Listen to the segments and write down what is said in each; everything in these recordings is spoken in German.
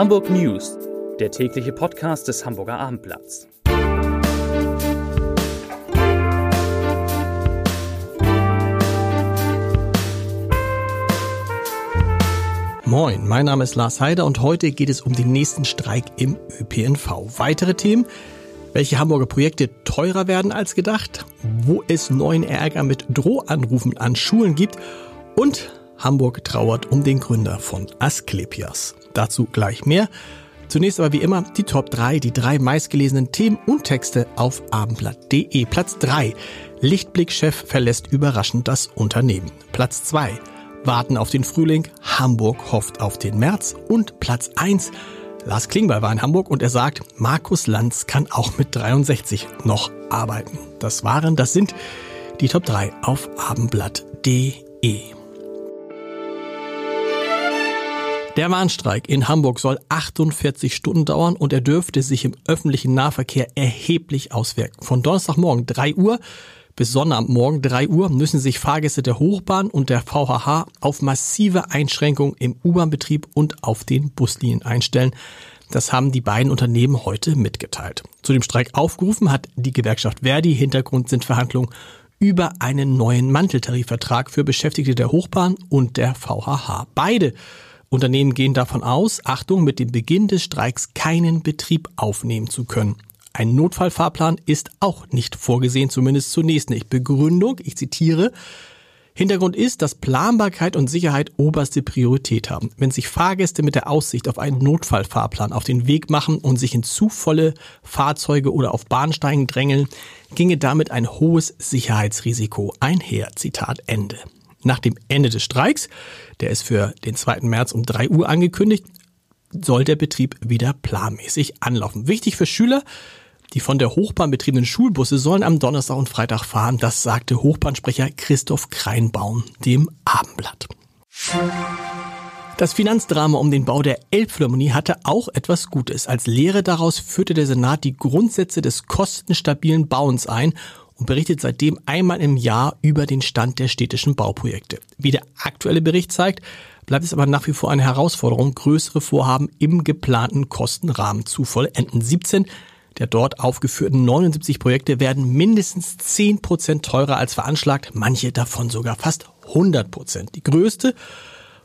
Hamburg News, der tägliche Podcast des Hamburger Abendblatts. Moin, mein Name ist Lars Heider und heute geht es um den nächsten Streik im ÖPNV. Weitere Themen, welche Hamburger Projekte teurer werden als gedacht, wo es neuen Ärger mit Drohanrufen an Schulen gibt und Hamburg trauert um den Gründer von Asklepios. Dazu gleich mehr. Zunächst aber wie immer die Top 3, die drei meistgelesenen Themen und Texte auf abendblatt.de. Platz 3. Lichtblick-Chef verlässt überraschend das Unternehmen. Platz 2. Warten auf den Frühling. Hamburg hofft auf den März. Und Platz 1. Lars Klingbeil war in Hamburg und er sagt, Markus Lanz kann auch mit 63 noch arbeiten. Das waren, das sind die Top 3 auf abendblatt.de. Der Warnstreik in Hamburg soll 48 Stunden dauern und er dürfte sich im öffentlichen Nahverkehr erheblich auswirken. Von Donnerstagmorgen 3 Uhr bis Sonnabendmorgen 3 Uhr müssen sich Fahrgäste der Hochbahn und der VHH auf massive Einschränkungen im U-Bahn-Betrieb und auf den Buslinien einstellen. Das haben die beiden Unternehmen heute mitgeteilt. Zu dem Streik aufgerufen hat die Gewerkschaft Verdi. Hintergrund sind Verhandlungen über einen neuen Manteltarifvertrag für Beschäftigte der Hochbahn und der VHH. Beide Unternehmen gehen davon aus, Achtung, mit dem Beginn des Streiks keinen Betrieb aufnehmen zu können. Ein Notfallfahrplan ist auch nicht vorgesehen, zumindest zunächst nicht. Begründung, ich zitiere, Hintergrund ist, dass Planbarkeit und Sicherheit oberste Priorität haben. Wenn sich Fahrgäste mit der Aussicht auf einen Notfallfahrplan auf den Weg machen und sich in zu volle Fahrzeuge oder auf Bahnsteigen drängeln, ginge damit ein hohes Sicherheitsrisiko einher. Zitat Ende. Nach dem Ende des Streiks, der ist für den 2. März um 3 Uhr angekündigt, soll der Betrieb wieder planmäßig anlaufen. Wichtig für Schüler, die von der Hochbahn betriebenen Schulbusse sollen am Donnerstag und Freitag fahren. Das sagte Hochbahnsprecher Christoph Kreinbaum dem Abendblatt. Das Finanzdrama um den Bau der Elbphilharmonie hatte auch etwas Gutes. Als Lehre daraus führte der Senat die Grundsätze des kostenstabilen Bauens ein und berichtet seitdem einmal im Jahr über den Stand der städtischen Bauprojekte. Wie der aktuelle Bericht zeigt, bleibt es aber nach wie vor eine Herausforderung, größere Vorhaben im geplanten Kostenrahmen zu vollenden. 17 der dort aufgeführten 79 Projekte werden mindestens 10 Prozent teurer als veranschlagt, manche davon sogar fast 100 Prozent. Die größte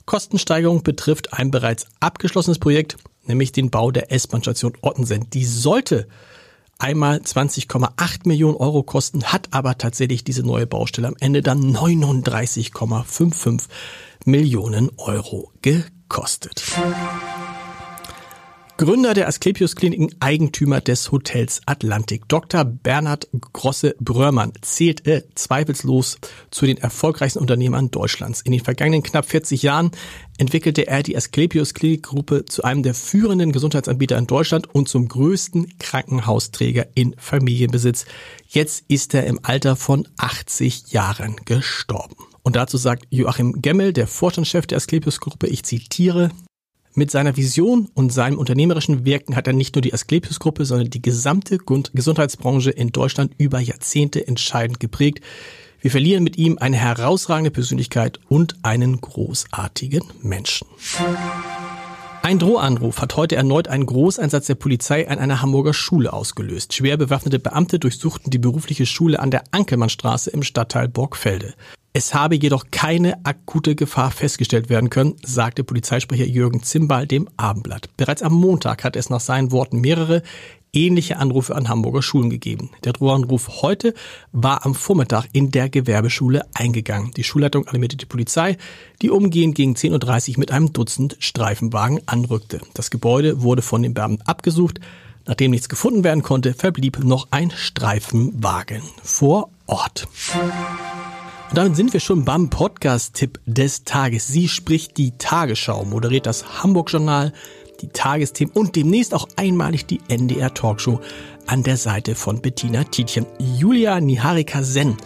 Kostensteigerung betrifft ein bereits abgeschlossenes Projekt, nämlich den Bau der S-Bahn-Station Ottensen. Die sollte einmal 20,8 Millionen Euro kosten, hat aber tatsächlich diese neue Baustelle am Ende dann 39,55 Millionen Euro gekostet. Gründer der Asklepios Kliniken, Eigentümer des Hotels Atlantik. Dr. Bernhard Grosse-Brörmann zählt äh, zweifellos zu den erfolgreichsten Unternehmern Deutschlands. In den vergangenen knapp 40 Jahren entwickelte er die Asklepios Klinikgruppe zu einem der führenden Gesundheitsanbieter in Deutschland und zum größten Krankenhausträger in Familienbesitz. Jetzt ist er im Alter von 80 Jahren gestorben. Und dazu sagt Joachim Gemmel, der Vorstandschef der Asklepios Gruppe, ich zitiere, mit seiner Vision und seinem unternehmerischen Wirken hat er nicht nur die Asklepios-Gruppe, sondern die gesamte Gesundheitsbranche in Deutschland über Jahrzehnte entscheidend geprägt. Wir verlieren mit ihm eine herausragende Persönlichkeit und einen großartigen Menschen. Ein Drohanruf hat heute erneut einen Großeinsatz der Polizei an einer Hamburger Schule ausgelöst. Schwer bewaffnete Beamte durchsuchten die berufliche Schule an der Ankelmannstraße im Stadtteil Borgfelde. Es habe jedoch keine akute Gefahr festgestellt werden können, sagte Polizeisprecher Jürgen Zimbal dem Abendblatt. Bereits am Montag hat es nach seinen Worten mehrere ähnliche Anrufe an Hamburger Schulen gegeben. Der Drohanruf heute war am Vormittag in der Gewerbeschule eingegangen. Die Schulleitung alarmierte die Polizei, die umgehend gegen 10.30 Uhr mit einem Dutzend Streifenwagen anrückte. Das Gebäude wurde von den Beamten abgesucht. Nachdem nichts gefunden werden konnte, verblieb noch ein Streifenwagen vor Ort. Und damit sind wir schon beim Podcast-Tipp des Tages. Sie spricht die Tagesschau, moderiert das Hamburg-Journal, die Tagesthemen und demnächst auch einmalig die NDR-Talkshow an der Seite von Bettina Tietjen. Julia Niharika Sen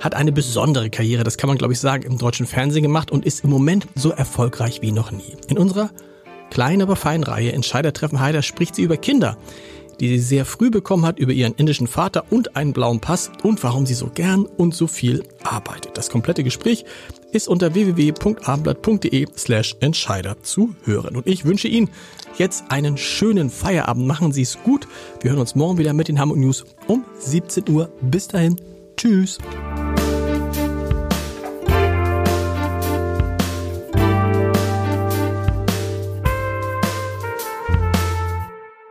hat eine besondere Karriere, das kann man glaube ich sagen, im deutschen Fernsehen gemacht und ist im Moment so erfolgreich wie noch nie. In unserer kleinen, aber feinen Reihe Entscheidertreffen Heider spricht sie über Kinder die sie sehr früh bekommen hat über ihren indischen Vater und einen blauen Pass und warum sie so gern und so viel arbeitet. Das komplette Gespräch ist unter www.abendblatt.de slash Entscheider zu hören. Und ich wünsche Ihnen jetzt einen schönen Feierabend. Machen Sie es gut. Wir hören uns morgen wieder mit den Hamburg News um 17 Uhr. Bis dahin. Tschüss.